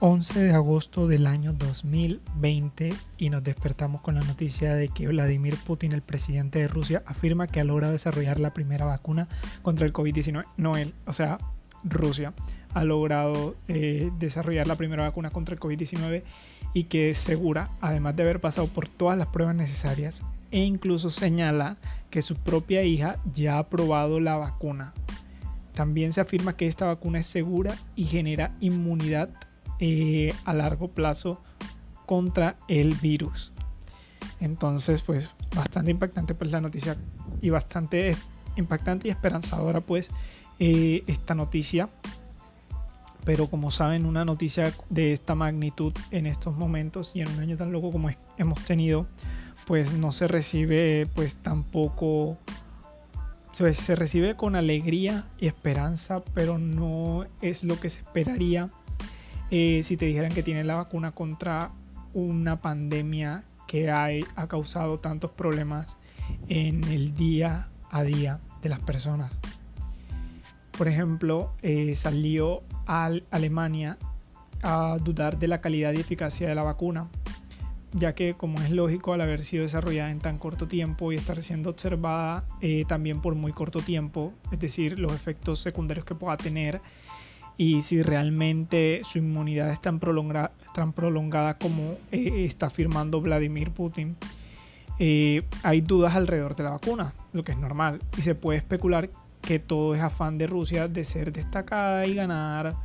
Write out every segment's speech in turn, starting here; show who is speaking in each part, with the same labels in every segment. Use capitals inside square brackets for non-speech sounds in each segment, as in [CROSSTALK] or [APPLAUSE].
Speaker 1: 11 de agosto del año 2020 y nos despertamos con la noticia de que Vladimir Putin, el presidente de Rusia, afirma que ha logrado desarrollar la primera vacuna contra el COVID-19. No él, o sea, Rusia ha logrado eh, desarrollar la primera vacuna contra el COVID-19 y que es segura, además de haber pasado por todas las pruebas necesarias e incluso señala que su propia hija ya ha probado la vacuna. También se afirma que esta vacuna es segura y genera inmunidad eh, a largo plazo contra el virus. Entonces, pues bastante impactante pues la noticia y bastante impactante y esperanzadora pues eh, esta noticia. Pero como saben, una noticia de esta magnitud en estos momentos y en un año tan loco como hemos tenido, pues no se recibe pues tampoco se, se recibe con alegría y esperanza, pero no es lo que se esperaría eh, si te dijeran que tiene la vacuna contra una pandemia que hay, ha causado tantos problemas en el día a día de las personas. Por ejemplo, eh, salió a Alemania a dudar de la calidad y eficacia de la vacuna, ya que como es lógico al haber sido desarrollada en tan corto tiempo y estar siendo observada eh, también por muy corto tiempo, es decir, los efectos secundarios que pueda tener y si realmente su inmunidad es tan prolongada, como eh, está afirmando Vladimir Putin. Eh, hay dudas alrededor de la vacuna, lo que es normal, y se puede especular que todo es afán de Rusia de ser destacada y ganar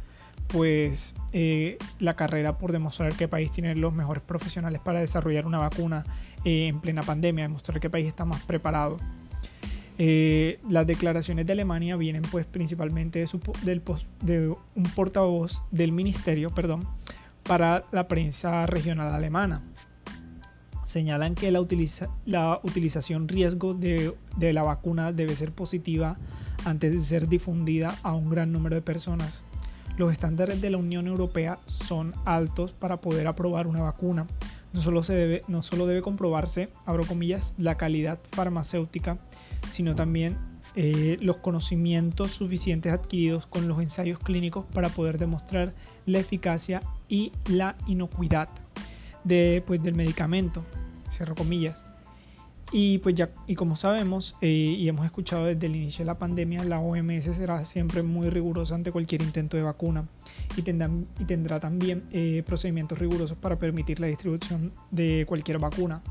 Speaker 1: pues eh, la carrera por demostrar el país tiene los mejores profesionales para desarrollar una vacuna en plena pandemia, demostrar el país está más preparado. Eh, las declaraciones de Alemania vienen pues principalmente de, del, de un portavoz del ministerio perdón, para la prensa regional alemana. Señalan que la, utiliza, la utilización riesgo de, de la vacuna debe ser positiva antes de ser difundida a un gran número de personas. Los estándares de la Unión Europea son altos para poder aprobar una vacuna. No solo, se debe, no solo debe comprobarse, abro comillas, la calidad farmacéutica, sino también eh, los conocimientos suficientes adquiridos con los ensayos clínicos para poder demostrar la eficacia y la inocuidad de, pues, del medicamento, cierro comillas. Y pues ya, y como sabemos eh, y hemos escuchado desde el inicio de la pandemia, la OMS será siempre muy rigurosa ante cualquier intento de vacuna y tendrá, y tendrá también eh, procedimientos rigurosos para permitir la distribución de cualquier vacuna.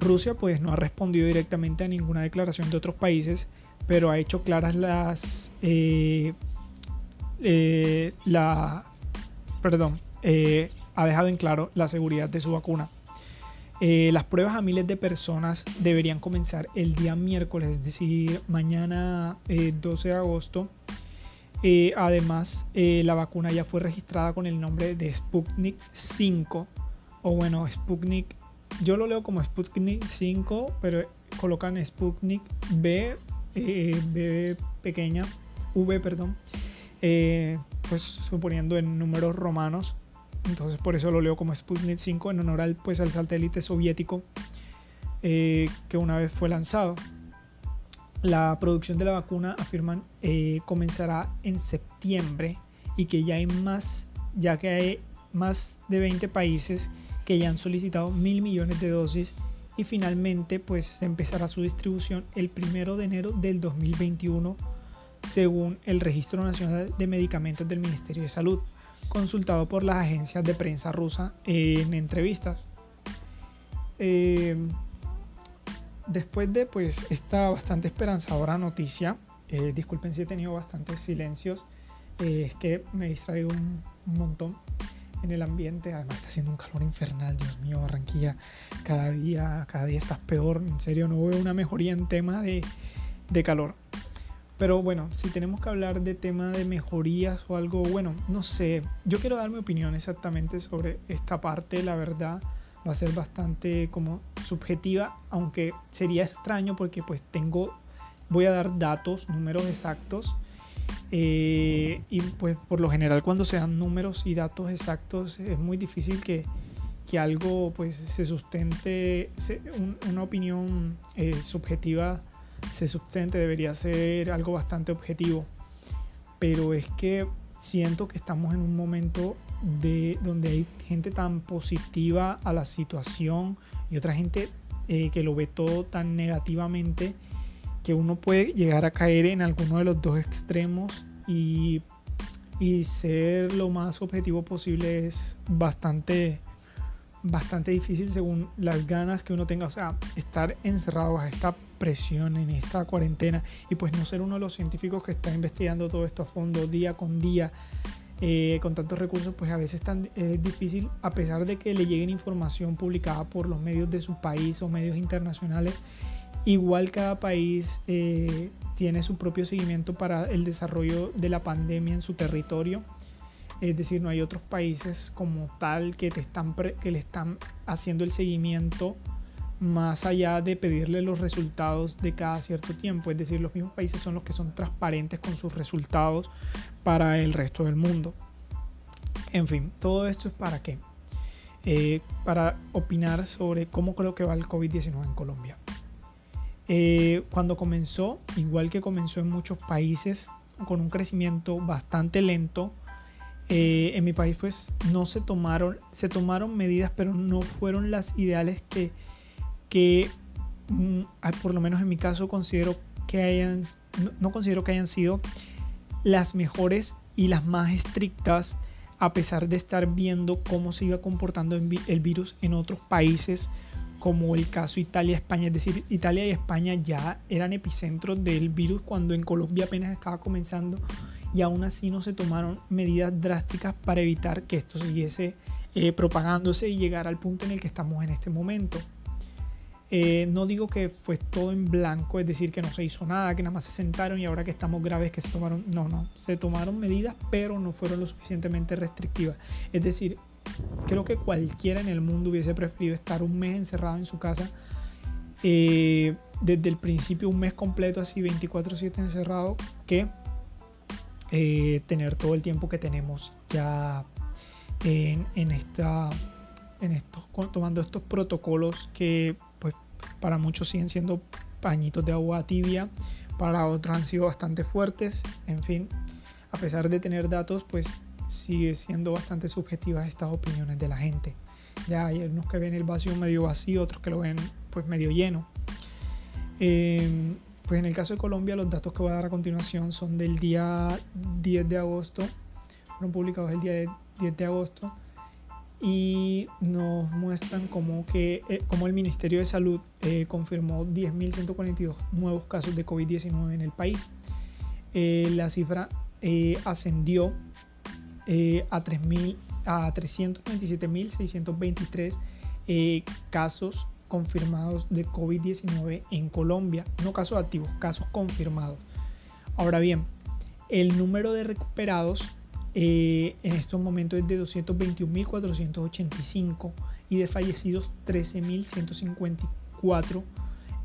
Speaker 1: Rusia pues no ha respondido directamente a ninguna declaración de otros países, pero ha hecho claras las eh, la perdón ha dejado en claro la seguridad de su vacuna. Eh, las pruebas a miles de personas deberían comenzar el día miércoles, es decir, mañana 12 eh, de agosto. Eh, además, la vacuna ya fue registrada con el nombre de Sputnik 5, o bueno, Sputnik, yo lo leo como Sputnik 5, pero colocan Sputnik B, B pequeña, V, perdón, pues suponiendo en números romanos entonces por eso lo leo como Sputnik 5 en honor al, pues, al satélite soviético eh, que una vez fue lanzado. La producción de la vacuna, afirman, eh, comenzará en septiembre y que ya hay más, ya que hay más de 20 países que ya han solicitado mil millones de dosis y finalmente pues empezará su distribución el primero de enero del 2021 según el Registro Nacional de Medicamentos del Ministerio de Salud consultado por las agencias de prensa rusa en entrevistas. Eh, después de pues esta bastante esperanzadora noticia, eh, disculpen si he tenido bastantes silencios, eh, es que me he distraído un, montón en el ambiente, además está haciendo un calor infernal, Dios mío, Barranquilla, cada día, cada día estás peor, en serio, no veo una mejoría en tema de, de calor. Pero bueno, si tenemos que hablar de tema de mejorías o algo, bueno, no sé, yo quiero dar mi opinión exactamente sobre esta parte, la verdad va a ser bastante como subjetiva, aunque sería extraño porque pues tengo, voy a dar datos, números exactos. Eh, y pues por lo general cuando se dan números y datos exactos es muy difícil que, que algo pues se sustente, una opinión eh, subjetiva se sustente, debería ser algo bastante objetivo. Pero es que siento que estamos en un momento de donde hay gente tan positiva a la situación y otra gente eh, que lo ve todo tan negativamente que uno puede llegar a caer en alguno de los dos extremos y, y ser lo más objetivo posible es bastante bastante difícil según las ganas que uno tenga, o sea, estar encerrado a esta presión en esta cuarentena y pues no ser uno de los científicos que está investigando todo esto a fondo día con día eh, con tantos recursos, pues a veces tan, es difícil, a pesar de que le lleguen información publicada por los medios de su país o medios internacionales, igual cada país eh, tiene su propio seguimiento para el desarrollo de la pandemia en su territorio es decir, no hay otros países como tal que, te están que le están haciendo el seguimiento más allá de pedirle los resultados de cada cierto tiempo. Es decir, los mismos países son los que son transparentes con sus resultados para el resto del mundo. En fin, todo esto es para qué? Eh, para opinar sobre cómo creo que va el COVID-19 en Colombia. Eh, cuando comenzó, igual que comenzó en muchos países, con un crecimiento bastante lento, eh, en mi país pues no se tomaron, se tomaron medidas, pero no fueron las ideales que, que mm, por lo menos en mi caso considero que hayan, no, considero que hayan sido las mejores y las más estrictas a pesar de estar viendo cómo se iba comportando el virus en otros países como el caso Italia-España, es decir, Italia y España ya eran epicentros del virus cuando en Colombia apenas estaba comenzando y aún así no se tomaron medidas drásticas para evitar que esto siguiese eh, propagándose y llegar al punto en el que estamos en este momento. Eh, no digo que fue todo en blanco, es decir, que no se hizo nada, que nada más se sentaron y ahora que estamos graves que se tomaron, no, no, se tomaron medidas, pero no fueron lo suficientemente restrictivas. Es decir, creo que cualquiera en el mundo hubiese preferido estar un mes encerrado en su casa, eh, desde el principio un mes completo así 24/7 encerrado, que eh, tener todo el tiempo que tenemos ya en, esta, en estos, tomando estos protocolos que pues para muchos siguen siendo pañitos de agua tibia, para otros han sido bastante fuertes, en fin, a pesar de tener datos, pues sigue siendo bastante subjetivas estas opiniones de la gente. Ya hay unos que ven el vacío medio vacío, otros que lo ven pues medio lleno. Eh, pues en el caso de Colombia, los datos que voy a dar a continuación son del día 10 de agosto, fueron publicados el día 10 de agosto y nos muestran como que eh, como el Ministerio de Salud eh, confirmó 10.142 nuevos casos de COVID-19 en el país. Eh, la cifra ascendió a, 3.000, a 327.623 casos confirmados de COVID-19 en Colombia. No casos activos, casos confirmados. Ahora bien, el número de recuperados eh, en estos momentos es de 221.485 y de fallecidos 13.154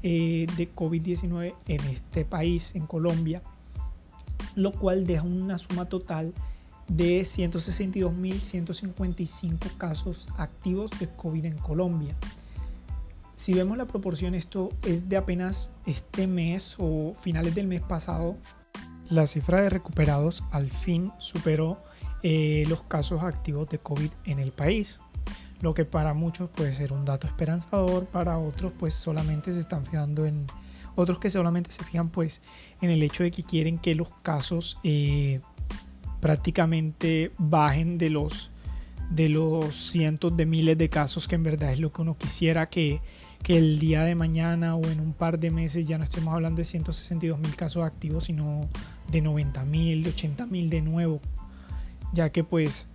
Speaker 1: eh, de COVID-19 en este país, en Colombia, lo cual deja una suma total de 162.155 casos activos de COVID en Colombia. Si vemos la proporción, esto es de apenas este mes o finales del mes pasado. La cifra de recuperados al fin superó eh, los casos activos de COVID en el país, lo que para muchos puede ser un dato esperanzador, para otros pues solamente se están fijando en, otros que solamente se fijan pues en el hecho de que quieren que los casos eh, prácticamente bajen de los de los cientos de miles de casos que en verdad es lo que uno quisiera que, que el día de mañana o en un par de meses ya no estemos hablando de 162 mil casos activos, sino de 90 mil, 80 mil de nuevo, ya que pues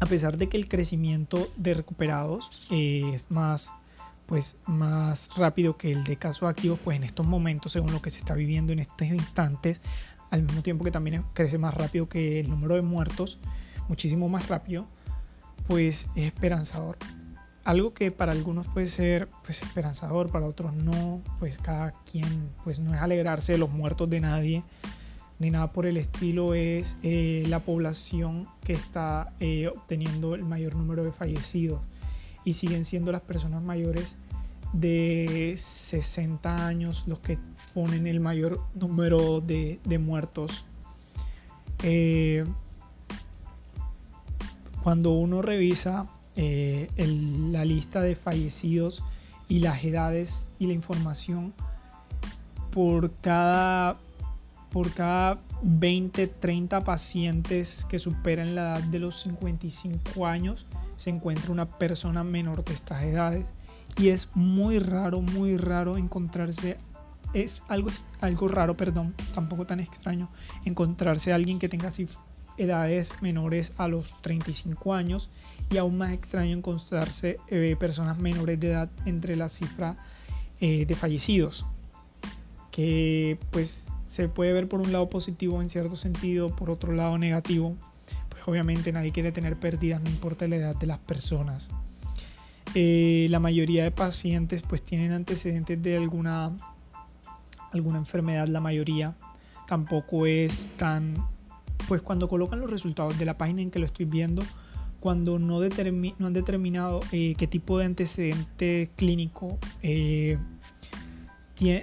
Speaker 1: a pesar de que el crecimiento de recuperados es más pues más rápido que el de casos activos, pues en estos momentos, según lo que se está viviendo en estos instantes, al mismo tiempo que también crece más rápido que el número de muertos, muchísimo más rápido, pues es esperanzador. Algo que para algunos puede ser pues esperanzador, para otros no, pues cada quien pues no es alegrarse de los muertos de nadie ni nada por el estilo, es eh, la población que está eh, obteniendo el mayor número de fallecidos y siguen siendo las personas mayores de 60 años los que ponen el mayor número de, muertos. Eh, cuando uno revisa eh, la lista de fallecidos y las edades y la información por cada, por cada 20, 30 pacientes que superan la edad de los 55 años, se encuentra una persona menor de estas edades. Y es muy raro, muy raro encontrarse, es algo, algo raro, perdón, tampoco tan extraño, encontrarse alguien que tenga así edades menores a los 35 años y aún más extraño encontrarse eh, personas menores de edad entre la cifra eh, de fallecidos que pues se puede ver por un lado positivo en cierto sentido por otro lado negativo pues obviamente nadie quiere tener pérdidas no importa la edad de las personas eh, la mayoría de pacientes pues tienen antecedentes de alguna alguna enfermedad la mayoría. Tampoco es tan pues cuando colocan los resultados de la página en que lo estoy viendo, cuando no, no han determinado eh, qué tipo de antecedente clínico eh,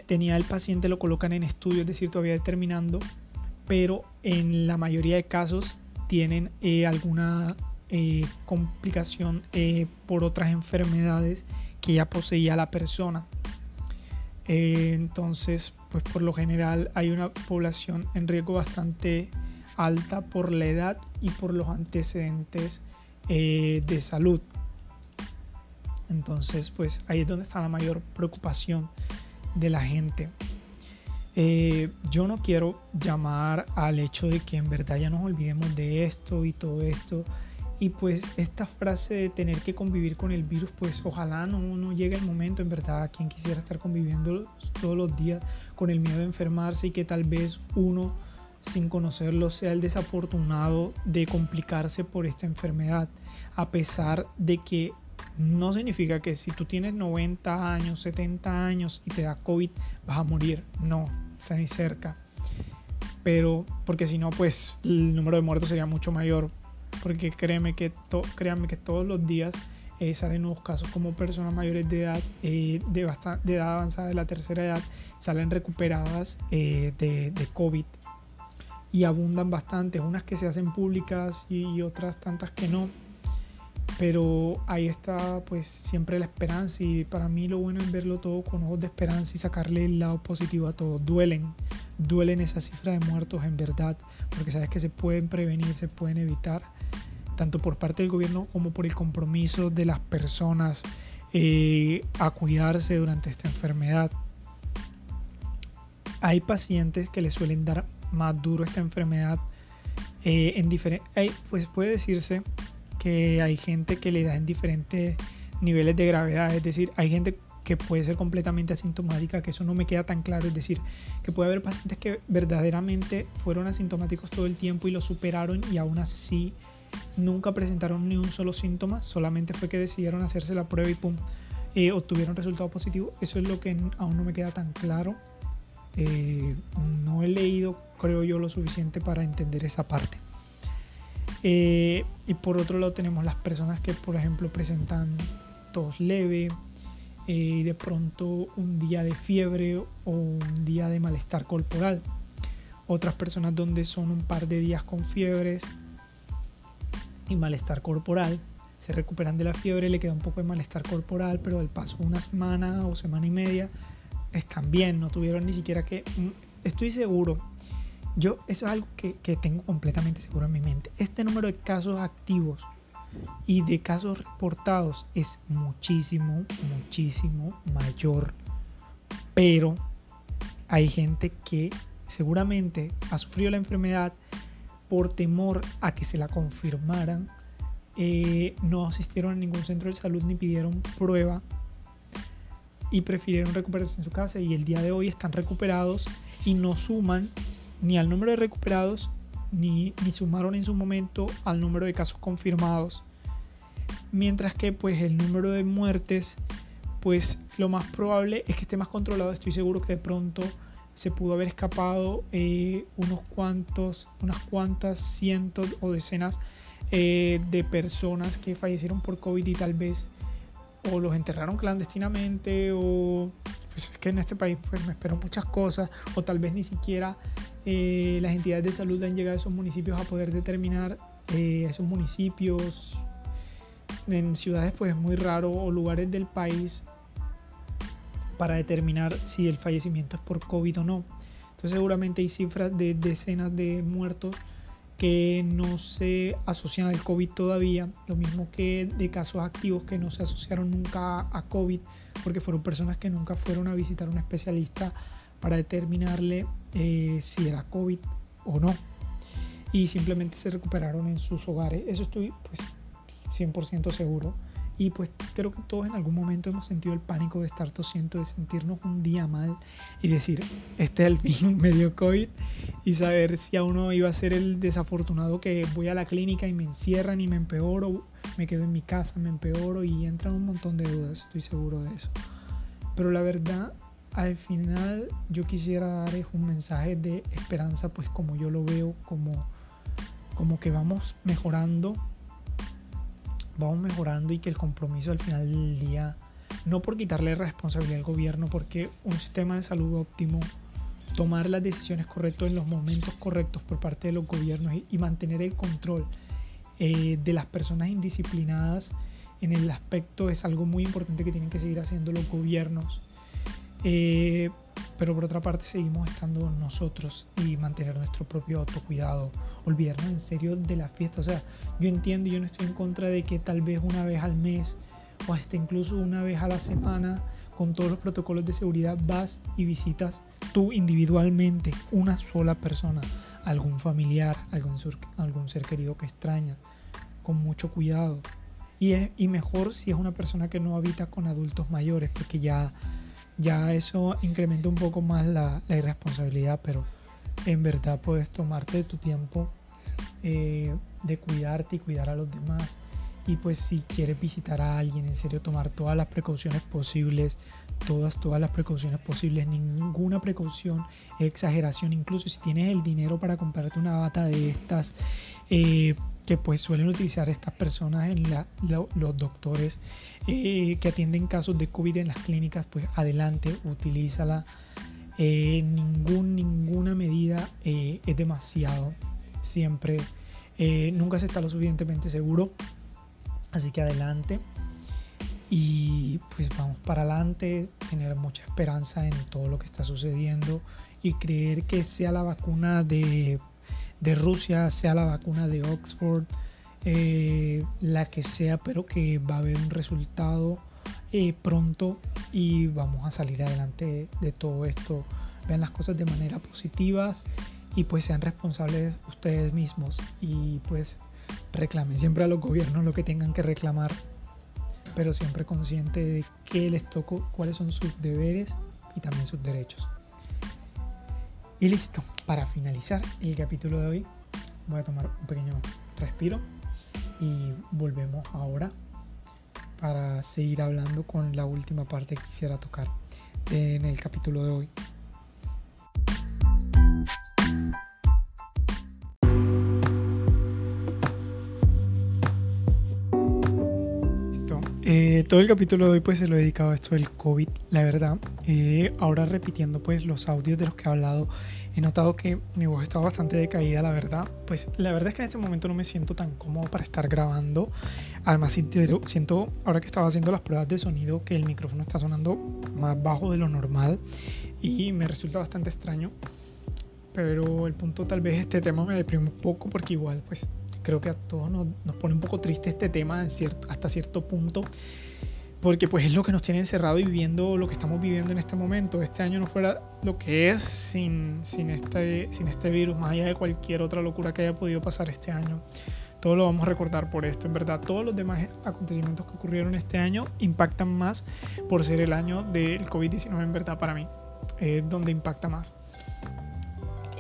Speaker 1: tenía el paciente, lo colocan en estudio, es decir, todavía determinando, pero en la mayoría de casos tienen alguna complicación por otras enfermedades que ya poseía la persona. entonces, pues por lo general hay una población en riesgo bastante alta por la edad y por los antecedentes eh, de salud. Entonces, pues ahí es donde está la mayor preocupación de la gente. Eh, yo no quiero llamar al hecho de que en verdad ya nos olvidemos de esto y todo esto. Y pues esta frase de tener que convivir con el virus, pues ojalá no, no llegue el momento, en verdad, quien quisiera estar conviviendo todos los días con el miedo de enfermarse y que tal vez uno sin conocerlo sea el desafortunado de complicarse por esta enfermedad, a pesar de que no significa que si tú tienes 90 años, 70 años y te da COVID vas a morir, no, está ni cerca. Pero porque si no, pues el número de muertos sería mucho mayor, porque créeme que, créanme que todos los días eh, salen nuevos casos como personas mayores de edad, eh, de, de edad avanzada, de la tercera edad, salen recuperadas eh, de, de COVID y abundan bastante, unas que se hacen públicas y, otras tantas que no. Pero ahí está pues siempre la esperanza y para mí lo bueno es verlo todo con ojos de esperanza y sacarle el lado positivo a todo. Duelen, duelen esa cifra de muertos en verdad, porque sabes que se pueden prevenir, se pueden evitar, tanto por parte del gobierno como por el compromiso de las personas eh, a cuidarse durante esta enfermedad. Hay pacientes que le suelen dar más duro esta enfermedad. Eh, en pues puede decirse que hay gente que le da en diferentes niveles de gravedad, es decir, hay gente que puede ser completamente asintomática, que eso no me queda tan claro, es decir, que puede haber pacientes que verdaderamente fueron asintomáticos todo el tiempo y lo superaron y aún así nunca presentaron ni un solo síntoma, solamente fue que decidieron hacerse la prueba y pum, eh, obtuvieron resultado positivo. Eso es lo que aún no me queda tan claro. Eh, no he leído creo yo, lo suficiente para entender esa parte. Eh, y por otro lado tenemos las personas que, por ejemplo, presentan tos leve eh, y de pronto un día de fiebre o un día de malestar corporal. Otras personas donde son un par de días con fiebres y malestar corporal. Se recuperan de la fiebre, le queda un poco de malestar corporal, pero al paso de una semana o semana y media están bien, no tuvieron ni siquiera que... Mm, estoy seguro yo, eso es algo que, tengo completamente seguro en mi mente. Este número de casos activos y de casos reportados es muchísimo, muchísimo mayor. Pero hay gente que seguramente ha sufrido la enfermedad por temor a que se la confirmaran. Eh, no asistieron a ningún centro de salud ni pidieron prueba y prefirieron recuperarse en su casa y el día de hoy están recuperados y no suman ni al número de recuperados ni, sumaron en su momento al número de casos confirmados. Mientras que pues el número de muertes pues lo más probable es que esté más controlado. Estoy seguro que de pronto se pudo haber escapado eh, unos cuantos, unas cuantas cientos o decenas eh, de personas que fallecieron por COVID y tal vez o los enterraron clandestinamente o pues es que en este país pues me espero muchas cosas o tal vez ni siquiera eh, las entidades de salud han llegado a esos municipios a poder determinar eh, esos municipios, en ciudades pues muy raro o lugares del país para determinar si el fallecimiento es por COVID o no. Entonces seguramente hay cifras de decenas de muertos que no se asocian al COVID todavía, lo mismo que de casos activos que no se asociaron nunca a COVID, porque fueron personas que nunca fueron a visitar a un especialista para determinarle eh, si era COVID o no. Y simplemente se recuperaron en sus hogares. Eso estoy pues 100% seguro. Y pues creo que todos en algún momento hemos sentido el pánico de estar tosiendo, de sentirnos un día mal y decir, este es el fin, [LAUGHS] me dio COVID y saber si a uno iba a ser el desafortunado que voy a la clínica y me encierran y me empeoro, me quedo en mi casa, me empeoro y entran un montón de dudas, estoy seguro de eso. Pero la verdad, al final yo quisiera dar un mensaje de esperanza, pues como yo lo veo, como, como que vamos mejorando vamos mejorando y que el compromiso al final del día, no por quitarle responsabilidad al gobierno, porque un sistema de salud óptimo, tomar las decisiones correctas en los momentos correctos por parte de los gobiernos y, mantener el control eh, de las personas indisciplinadas en el aspecto es algo muy importante que tienen que seguir haciendo los gobiernos. Eh, pero por otra parte seguimos estando nosotros y mantener nuestro propio autocuidado, olvidarnos en serio de la fiesta. O sea, yo entiendo yo no estoy en contra de que tal vez una vez al mes o hasta incluso una vez a la semana con todos los protocolos de seguridad vas y visitas tú individualmente una sola persona, algún familiar, algún, algún ser querido que extrañas, con mucho cuidado. Y, y mejor si es una persona que no habita con adultos mayores, porque ya ya eso incrementa un poco más la, irresponsabilidad, pero en verdad puedes tomarte tu tiempo eh, de cuidarte y cuidar a los demás. Y pues si quieres visitar a alguien, en serio tomar todas las precauciones posibles, todas, todas las precauciones posibles, ninguna precaución, exageración, incluso si tienes el dinero para comprarte una bata de estas, eh, que pues suelen utilizar estas personas en los doctores eh, que atienden casos de COVID en las clínicas, pues adelante, utilízala. Eh, ningún, ninguna medida es demasiado. Siempre, nunca se está lo suficientemente seguro. Así que adelante. Y pues vamos para adelante, tener mucha esperanza en todo lo que está sucediendo y creer que sea la vacuna de de Rusia, sea la vacuna de Oxford, eh, la que sea, pero que va a haber un resultado eh, pronto y vamos a salir adelante de todo esto. Vean las cosas de manera positivas y pues sean responsables ustedes mismos y pues reclamen siempre a los gobiernos lo que tengan que reclamar, pero siempre consciente de qué les tocó, cuáles son sus deberes y también sus derechos. Y listo, para finalizar el capítulo de hoy, voy a tomar un pequeño respiro y volvemos ahora para seguir hablando con la última parte que quisiera tocar en el capítulo de hoy. Todo el capítulo de hoy pues se lo he dedicado a esto del COVID, la verdad. Eh, ahora repitiendo pues los audios de los que he hablado, he notado que mi voz está bastante decaída, la verdad. Pues la verdad es que en este momento no me siento tan cómodo para estar grabando. Además siento, ahora que estaba haciendo las pruebas de sonido, que el micrófono está sonando más bajo de lo normal y me resulta bastante extraño. Pero el punto tal vez este tema me deprime un poco porque igual pues creo que a todos nos, pone un poco triste este tema cierto, hasta cierto punto, porque pues es lo que nos tiene encerrado y viviendo lo que estamos viviendo en este momento. Este año no fuera lo que es sin, sin, este, sin este virus, más allá de cualquier otra locura que haya podido pasar este año. Todo lo vamos a recordar por esto. En verdad, todos los demás acontecimientos que ocurrieron este año impactan más por ser el año del COVID-19, en verdad, para mí. Es donde impacta más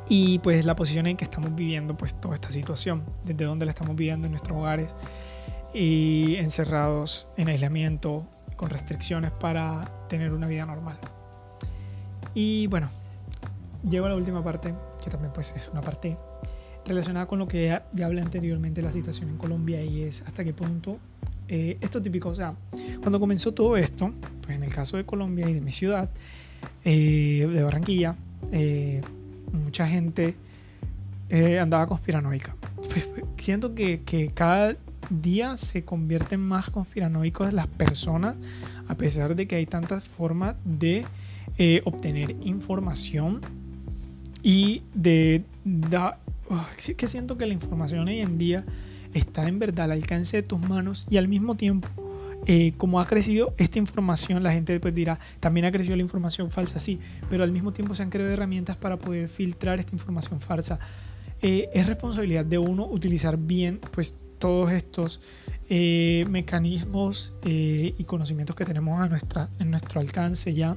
Speaker 1: y pues la posición en que estamos viviendo pues toda esta situación, desde donde la estamos viviendo en nuestros hogares y encerrados en aislamiento con restricciones para tener una vida normal. Y bueno, llego a la última parte, que también pues es una parte relacionada con lo que ya, hablé anteriormente la situación en Colombia y es hasta qué punto eh, esto típico, o sea, cuando comenzó todo esto, pues en el caso de Colombia y de mi ciudad, eh, de Barranquilla, eh, mucha gente eh, andaba conspiranoica. pues, siento que, que cada día se convierten más conspiranoicos las personas, a pesar de que hay tantas formas de eh, obtener información y de... Da, que siento que la información hoy en día está en verdad al alcance de tus manos y al mismo tiempo eh, como ha crecido esta información, la gente después dirá, también ha crecido la información falsa, sí, pero al mismo tiempo se han creado herramientas para poder filtrar esta información falsa. Eh, es responsabilidad de uno utilizar bien pues todos estos eh, mecanismos y conocimientos que tenemos a nuestra, en nuestro alcance ya.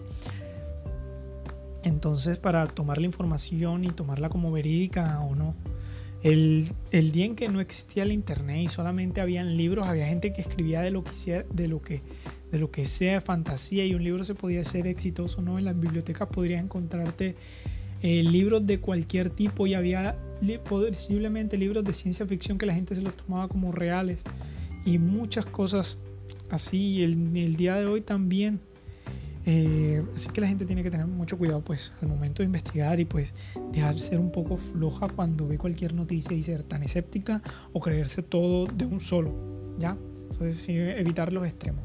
Speaker 1: Entonces, para tomar la información y tomarla como verídica o no. El, día en que no existía el internet y solamente habían libros, había gente que escribía de lo que, de lo que, de lo que sea fantasía y un libro se podía ser exitoso no. En las bibliotecas podrías encontrarte eh, libros de cualquier tipo y había posiblemente libros de ciencia ficción que la gente se los tomaba como reales y muchas cosas así. El, el día de hoy también eh, así que la gente tiene que tener mucho cuidado pues al momento de investigar y pues dejar ser un poco floja cuando ve cualquier noticia y ser tan escéptica o creerse todo de un solo, ¿ya? Entonces evitar los extremos.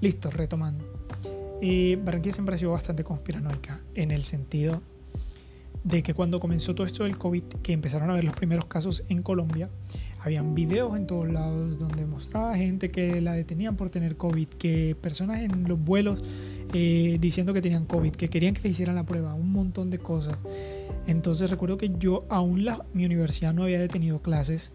Speaker 1: Listo, retomando. Eh, Barranquilla siempre ha sido bastante conspiranoica en el sentido de que cuando comenzó todo esto del COVID, que empezaron a ver los primeros casos en Colombia, habían videos en todos lados donde mostraba gente que la detenían por tener COVID, que personas en los vuelos eh, diciendo que tenían COVID, que querían que le hicieran la prueba, un montón de cosas. Entonces recuerdo que yo aún la, mi universidad no había detenido clases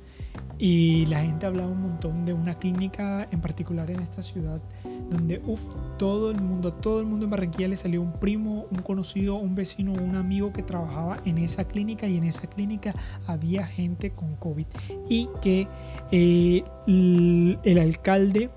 Speaker 1: y la gente hablaba un montón de una clínica en particular en esta ciudad donde uf, todo el mundo, todo el mundo en Barranquilla le salió un primo, un conocido, un vecino, un amigo que trabajaba en esa clínica y en esa clínica había gente con COVID y que eh, el alcalde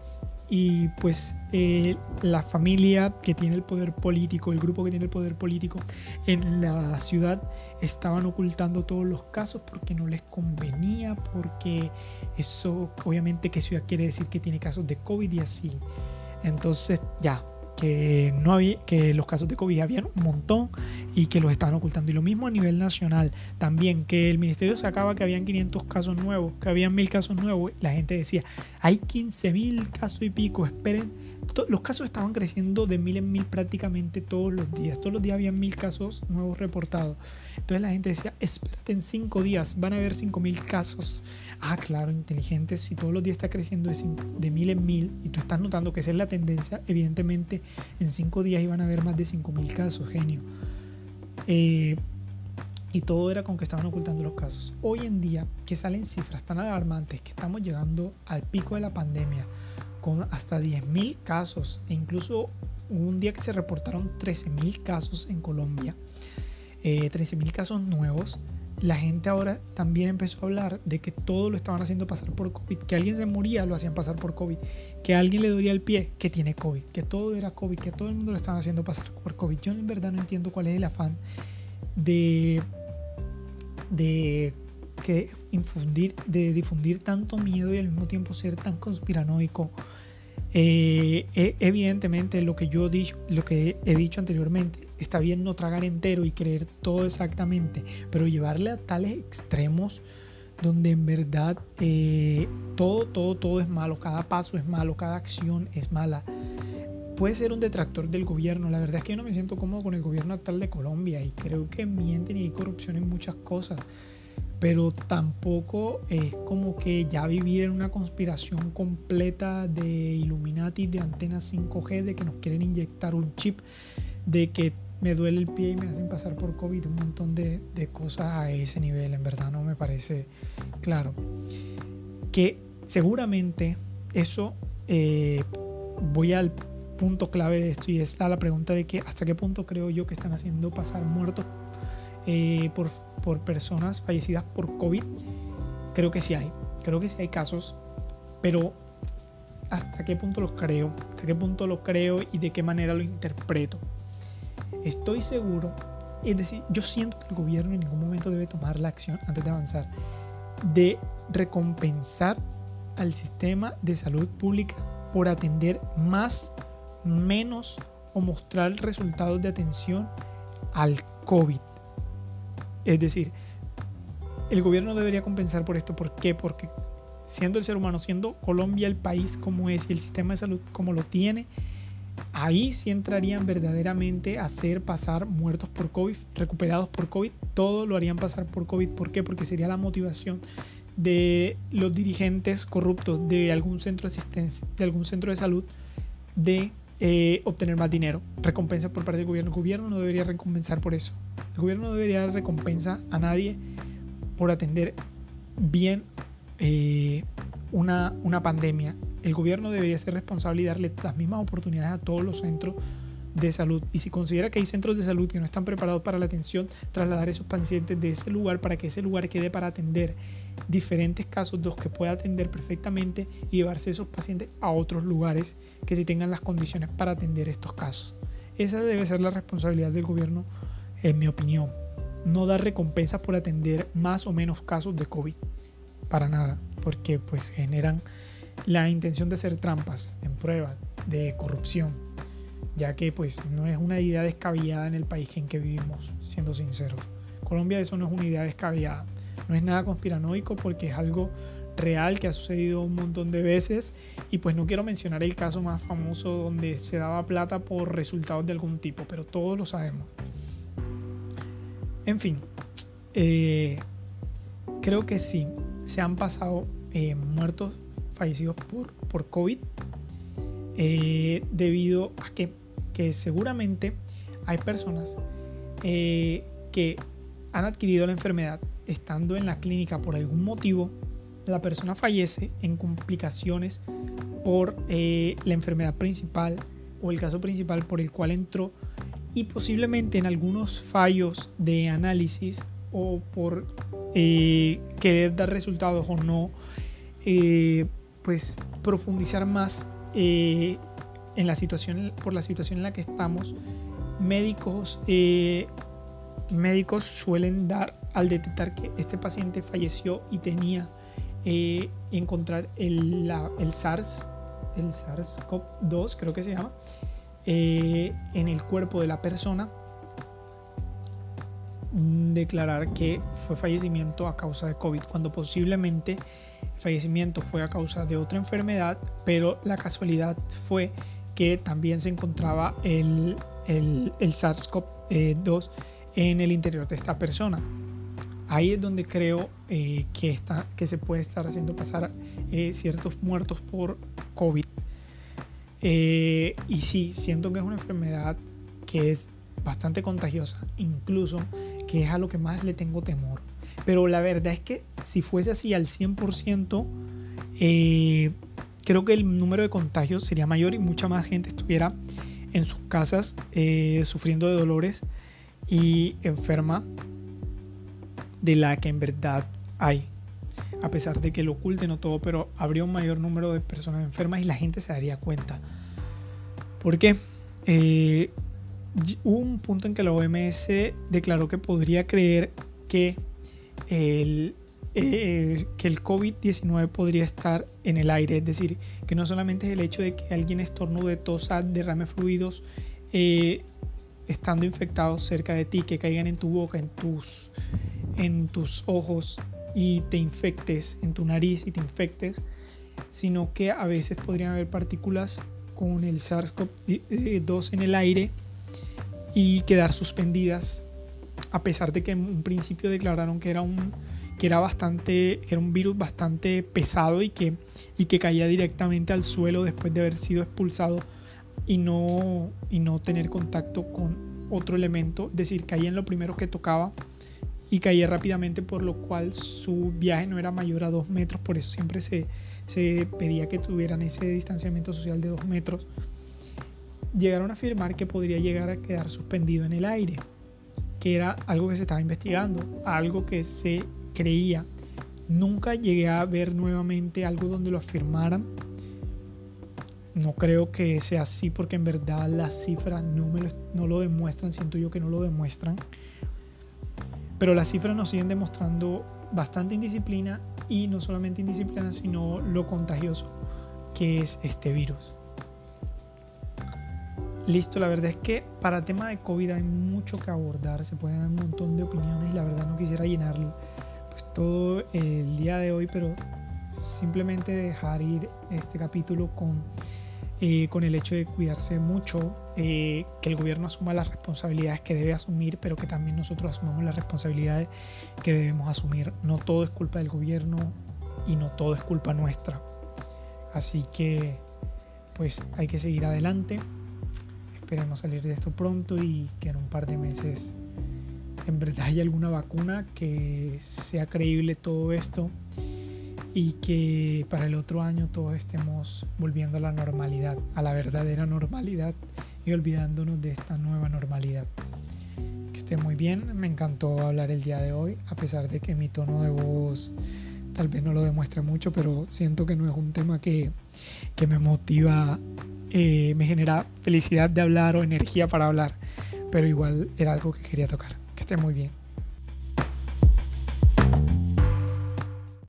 Speaker 1: y pues eh, la familia que tiene el poder político, el grupo que tiene el poder político en la ciudad estaban ocultando todos los casos porque no les convenía, porque eso obviamente que ciudad quiere decir que tiene casos de COVID y así. Entonces ya, que no había que los casos de COVID habían un montón y que los estaban ocultando y lo mismo a nivel nacional también que el ministerio sacaba que habían 500 casos nuevos que habían mil casos nuevos la gente decía hay 15 mil casos y pico esperen los casos estaban creciendo de mil en mil prácticamente todos los días todos los días habían mil casos nuevos reportados entonces la gente decía espérate en cinco días van a haber cinco mil casos Ah, claro, inteligente. Si todos los días está creciendo de, mil en mil y tú estás notando que esa es la tendencia, evidentemente en cinco días iban a haber más de cinco mil casos, genio. Eh, y todo era con que estaban ocultando los casos. Hoy en día, que salen cifras tan alarmantes que estamos llegando al pico de la pandemia con hasta 10.000 casos e incluso un día que se reportaron 13.000 casos en Colombia, eh, 13.000 casos nuevos la gente ahora también empezó a hablar de que todo lo estaban haciendo pasar por COVID, que alguien se moría, lo hacían pasar por COVID, que alguien le dolía el pie, que tiene COVID, que todo era COVID, que todo el mundo lo estaban haciendo pasar por COVID. Yo en verdad no entiendo cuál es el afán de, de que infundir, difundir tanto miedo y al mismo tiempo ser tan conspiranoico eh, e, evidentemente lo que yo dicho, lo que he dicho anteriormente, está bien no tragar entero y creer todo exactamente, pero llevarle a tales extremos donde en verdad eh, todo, todo, todo es malo, cada paso es malo, cada acción es mala. Puede ser un detractor del gobierno. La verdad es que yo no me siento cómodo con el gobierno actual de Colombia y creo que mienten y hay corrupción en muchas cosas pero tampoco es como que ya vivir en una conspiración completa de Illuminati, de antenas 5G, de que nos quieren inyectar un chip, de que me duele el pie y me hacen pasar por COVID, un montón de, cosas a ese nivel, en verdad no me parece claro. Que seguramente eso, eh, voy al punto clave de esto y es la pregunta de que hasta qué punto creo yo que están haciendo pasar muertos eh, por, por personas fallecidas por COVID. Creo que sí hay, creo que sí hay casos, pero hasta qué punto los creo, hasta qué punto lo creo y de qué manera lo interpreto. Estoy seguro, es decir, yo siento que el gobierno en ningún momento debe tomar la acción antes de avanzar, de recompensar al sistema de salud pública por atender más, menos o mostrar resultados de atención al COVID. Es decir, el gobierno debería compensar por esto. ¿Por qué? Porque siendo el ser humano, siendo Colombia el país como es y el sistema de salud como lo tiene, ahí sí entrarían verdaderamente a hacer pasar muertos por COVID, recuperados por COVID, todo lo harían pasar por COVID. ¿Por qué? Porque sería la motivación de los dirigentes corruptos de algún centro de asistencia, de algún centro de salud, de eh, obtener más dinero, recompensa por parte del gobierno. El gobierno no debería recompensar por eso. El gobierno no debería dar recompensa a nadie por atender bien eh, una, una pandemia. El gobierno debería ser responsable y darle las mismas oportunidades a todos los centros de salud. Y si considera que hay centros de salud que no están preparados para la atención, trasladar esos pacientes de ese lugar para que ese lugar quede para atender diferentes casos, los que pueda atender perfectamente y llevarse esos pacientes a otros lugares que si tengan las condiciones para atender estos casos. Esa debe ser la responsabilidad del gobierno, en mi opinión. No dar recompensas por atender más o menos casos de COVID. Para nada, porque pues generan la intención de hacer trampas en pruebas de corrupción, ya que pues no es una idea descabellada en el país en que vivimos, siendo sinceros. Colombia eso no es una idea descabellada, no es nada conspiranoico porque es algo real que ha sucedido un montón de veces y pues no quiero mencionar el caso más famoso donde se daba plata por resultados de algún tipo, pero todos lo sabemos. En fin, eh, creo que sí, se han pasado eh, muertos fallecidos por, por COVID eh, debido a que, que, seguramente hay personas eh, que han adquirido la enfermedad estando en la clínica por algún motivo, la persona fallece en complicaciones por eh, la enfermedad principal o el caso principal por el cual entró y posiblemente en algunos fallos de análisis o por querer dar resultados o no pues profundizar más eh, en la situación, por la situación en la que estamos, médicos, eh, médicos suelen dar al detectar que este paciente falleció y tenía eh, encontrar el, el SARS, el SARS-CoV-2 creo que se llama, en el cuerpo de la persona, declarar que fue fallecimiento a causa de COVID, cuando posiblemente fallecimiento fue a causa de otra enfermedad, pero la casualidad fue que también se encontraba el, el, SARS-CoV-2 en el interior de esta persona. Ahí es donde creo eh, que, está, que se puede estar haciendo pasar eh, ciertos muertos por COVID. Eh, y sí, siento que es una enfermedad que es bastante contagiosa, incluso que es a lo que más le tengo temor. Pero la verdad es que si fuese así al 100%, eh, creo que el número de contagios sería mayor y mucha más gente estuviera en sus casas eh, sufriendo de dolores y enferma de la que en verdad hay. A pesar de que lo oculten o todo, pero habría un mayor número de personas enfermas y la gente se daría cuenta. ¿Por qué? Eh, un punto en que la OMS declaró que podría creer que el, eh, que el COVID-19 podría estar en el aire, es decir, que no solamente es el hecho de que alguien estornude, tosa, derrame fluidos, eh, estando infectados cerca de ti, que caigan en tu boca, en tus, en tus ojos y te infectes, en tu nariz y te infectes, sino que a veces podrían haber partículas con el SARS-CoV-2 en el aire y quedar suspendidas a pesar de que en un principio declararon que era un que era bastante que era un virus bastante pesado y que y que caía directamente al suelo después de haber sido expulsado y no y no tener contacto con otro elemento, es decir, caía en lo primero que tocaba y caía rápidamente por lo cual su viaje no era mayor a dos metros, por eso siempre se, se pedía que tuvieran ese distanciamiento social de dos metros. Llegaron a afirmar que podría llegar a quedar suspendido en el aire que era algo que se estaba investigando, algo que se creía. Nunca llegué a ver nuevamente algo donde lo afirmaran. No creo que sea así porque en verdad las cifras no, me lo, no lo demuestran, siento yo que no lo demuestran. Pero las cifras nos siguen demostrando bastante indisciplina y no solamente indisciplina, sino lo contagioso que es este virus. Listo, la verdad es que para tema de COVID hay mucho que abordar, se pueden dar un montón de opiniones y la verdad no quisiera llenar pues, pues todo el día de hoy, pero simplemente dejar ir este capítulo con, eh, con el hecho de cuidarse mucho, eh, que el gobierno asuma las responsabilidades que debe asumir, pero que también nosotros asumamos las responsabilidades que debemos asumir. No todo es culpa del gobierno y no todo es culpa nuestra. Así que pues hay que seguir adelante. Esperemos salir de esto pronto y que en un par de meses en verdad haya alguna vacuna que sea creíble todo esto y que para el otro año todos estemos volviendo a la normalidad, a la verdadera normalidad y olvidándonos de esta nueva normalidad. Que esté muy bien, me encantó hablar el día de hoy, a pesar de que mi tono de voz tal vez no lo demuestre mucho, pero siento que no es un tema que, me motiva, eh, me genera felicidad de hablar o energía para hablar, pero igual era algo que quería tocar. Que esté muy bien.